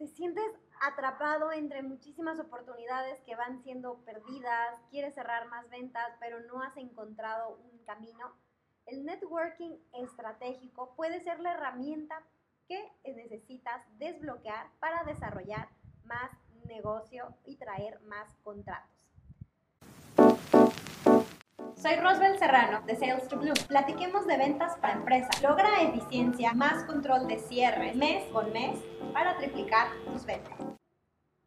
te sientes atrapado entre muchísimas oportunidades que van siendo perdidas, quieres cerrar más ventas, pero no has encontrado un camino, el networking estratégico puede ser la herramienta que necesitas desbloquear para desarrollar más negocio y traer más contratos. Soy Rosbel Serrano de Sales to Bloom. Platiquemos de ventas para empresas. Logra eficiencia, más control de cierre mes con mes para triplicar tus ventas.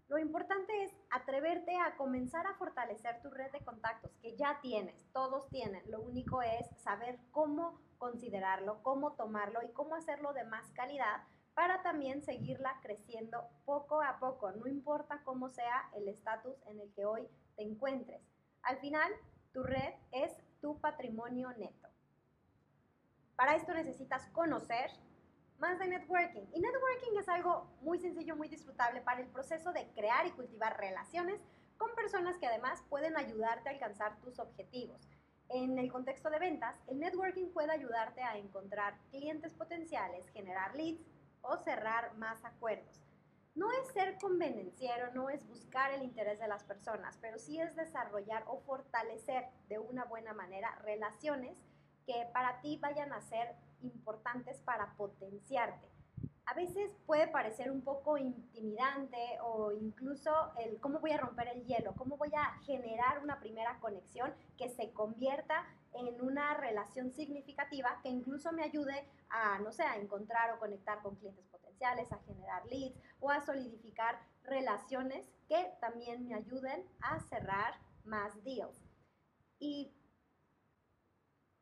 Lo importante es atreverte a comenzar a fortalecer tu red de contactos que ya tienes, todos tienen. Lo único es saber cómo considerarlo, cómo tomarlo y cómo hacerlo de más calidad para también seguirla creciendo poco a poco, no importa cómo sea el estatus en el que hoy te encuentres. Al final, tu red es tu patrimonio neto. Para esto necesitas conocer más de networking. Y networking es algo muy sencillo, muy disfrutable para el proceso de crear y cultivar relaciones con personas que además pueden ayudarte a alcanzar tus objetivos. En el contexto de ventas, el networking puede ayudarte a encontrar clientes potenciales, generar leads o cerrar más acuerdos no es ser convenenciero, no es buscar el interés de las personas, pero sí es desarrollar o fortalecer de una buena manera relaciones que para ti vayan a ser importantes para potenciarte. A veces puede parecer un poco intimidante o incluso el cómo voy a romper el hielo, cómo voy a generar una primera conexión que se convierta en una relación significativa que incluso me ayude a, no sé, a encontrar o conectar con clientes potenciales, a generar leads o a solidificar relaciones que también me ayuden a cerrar más deals. Y,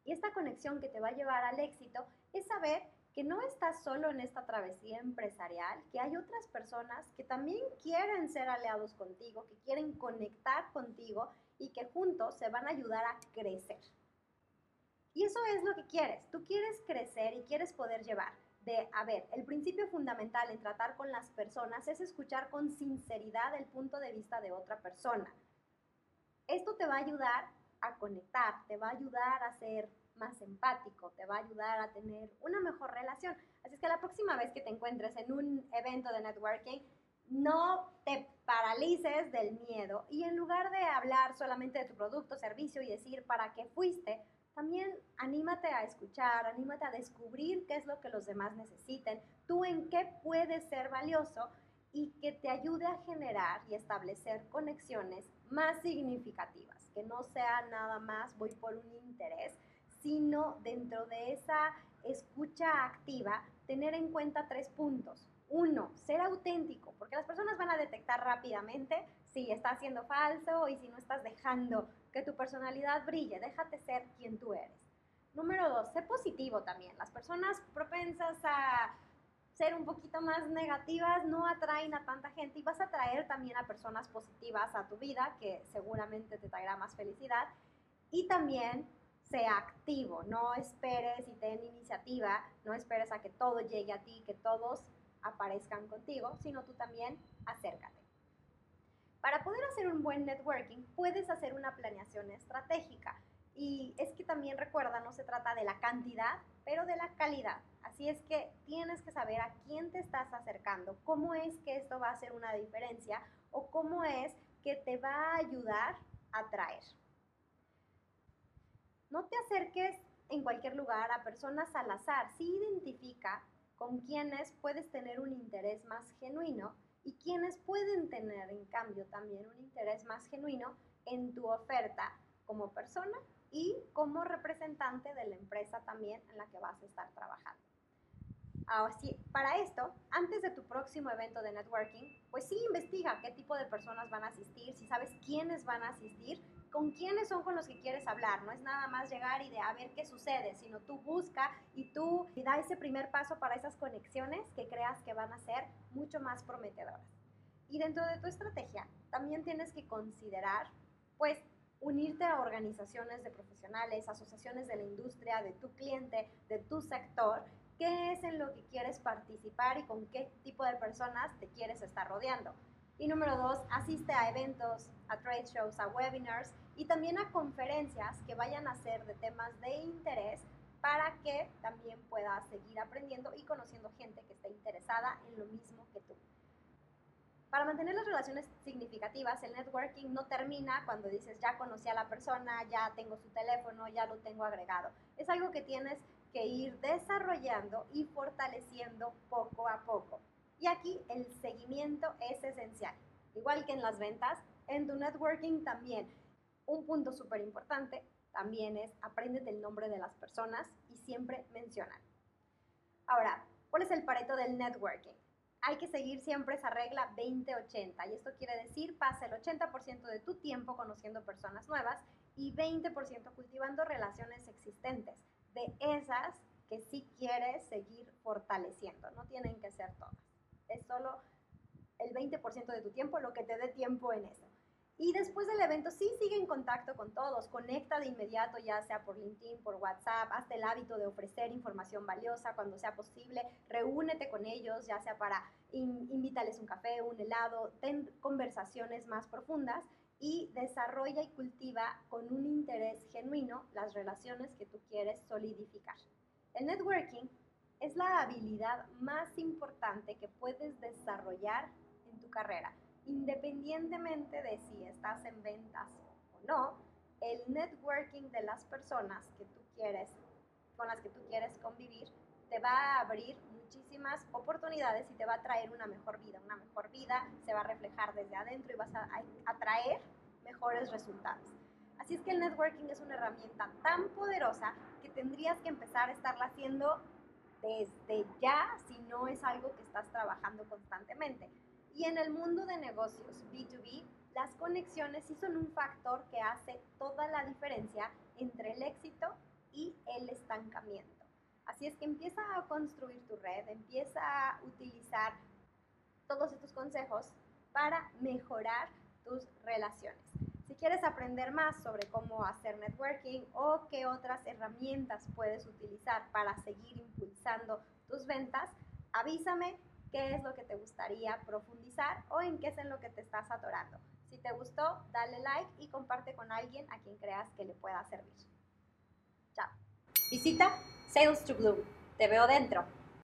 y esta conexión que te va a llevar al éxito es saber que no estás solo en esta travesía empresarial, que hay otras personas que también quieren ser aliados contigo, que quieren conectar contigo y que juntos se van a ayudar a crecer. Y eso es lo que quieres. Tú quieres crecer y quieres poder llevar de, a ver, el principio fundamental en tratar con las personas es escuchar con sinceridad el punto de vista de otra persona. Esto te va a ayudar a conectar, te va a ayudar a ser más empático, te va a ayudar a tener una mejor relación. Así es que la próxima vez que te encuentres en un evento de networking, no te paralices del miedo y en lugar de hablar solamente de tu producto, servicio y decir para qué fuiste, también anímate a escuchar, anímate a descubrir qué es lo que los demás necesiten, tú en qué puedes ser valioso y que te ayude a generar y establecer conexiones más significativas, que no sea nada más voy por un interés, sino dentro de esa escucha activa, tener en cuenta tres puntos. Uno, ser auténtico, porque las personas detectar rápidamente si está siendo falso y si no estás dejando que tu personalidad brille, déjate ser quien tú eres. Número dos, sé positivo también. Las personas propensas a ser un poquito más negativas no atraen a tanta gente y vas a atraer también a personas positivas a tu vida que seguramente te traerá más felicidad. Y también sea activo, no esperes y ten iniciativa, no esperes a que todo llegue a ti, que todos aparezcan contigo, sino tú también acércate. Para poder hacer un buen networking, puedes hacer una planeación estratégica. Y es que también recuerda, no se trata de la cantidad, pero de la calidad. Así es que tienes que saber a quién te estás acercando, cómo es que esto va a hacer una diferencia o cómo es que te va a ayudar a traer. No te acerques en cualquier lugar a personas al azar. Sí identifica con quienes puedes tener un interés más genuino y quienes pueden tener, en cambio, también un interés más genuino en tu oferta como persona y como representante de la empresa también en la que vas a estar trabajando. Ahora sí, para esto, antes de tu próximo evento de networking, pues sí investiga qué tipo de personas van a asistir, si sabes quiénes van a asistir con quiénes son con los que quieres hablar. No es nada más llegar y de a ver qué sucede, sino tú busca y tú da ese primer paso para esas conexiones que creas que van a ser mucho más prometedoras. Y dentro de tu estrategia también tienes que considerar, pues, unirte a organizaciones de profesionales, asociaciones de la industria, de tu cliente, de tu sector, qué es en lo que quieres participar y con qué tipo de personas te quieres estar rodeando. Y número dos, asiste a eventos, a trade shows, a webinars y también a conferencias que vayan a ser de temas de interés para que también puedas seguir aprendiendo y conociendo gente que esté interesada en lo mismo que tú. Para mantener las relaciones significativas, el networking no termina cuando dices ya conocí a la persona, ya tengo su teléfono, ya lo tengo agregado. Es algo que tienes que ir desarrollando y fortaleciendo poco a poco. Y aquí el seguimiento es esencial. Igual que en las ventas, en tu networking también. Un punto súper importante también es apréndete el nombre de las personas y siempre mencionan. Ahora, ¿cuál es el pareto del networking? hay que seguir siempre esa regla 20-80 y esto quiere decir pasa el 80% de tu tiempo conociendo personas nuevas y 20% cultivando relaciones existentes, de esas que sí quieres seguir fortaleciendo, no tienen que ser todas, es solo el 20% de tu tiempo lo que te dé tiempo en eso. Y después del evento sí sigue en contacto con todos, conecta de inmediato, ya sea por LinkedIn, por WhatsApp, hazte el hábito de ofrecer información valiosa cuando sea posible, reúnete con ellos, ya sea para invítales un café, un helado, ten conversaciones más profundas y desarrolla y cultiva con un interés genuino las relaciones que tú quieres solidificar. El networking es la habilidad más importante que puedes desarrollar en tu carrera independientemente de si estás en ventas o no, el networking de las personas que tú quieres, con las que tú quieres convivir, te va a abrir muchísimas oportunidades y te va a traer una mejor vida. Una mejor vida se va a reflejar desde adentro y vas a atraer mejores resultados. Así es que el networking es una herramienta tan poderosa que tendrías que empezar a estarla haciendo desde ya si no es algo que estás trabajando constantemente. Y en el mundo de negocios B2B, las conexiones sí son un factor que hace toda la diferencia entre el éxito y el estancamiento. Así es que empieza a construir tu red, empieza a utilizar todos estos consejos para mejorar tus relaciones. Quieres aprender más sobre cómo hacer networking o qué otras herramientas puedes utilizar para seguir impulsando tus ventas, avísame qué es lo que te gustaría profundizar o en qué es en lo que te estás atorando. Si te gustó, dale like y comparte con alguien a quien creas que le pueda servir. Chao. Visita Sales to Bloom. Te veo dentro.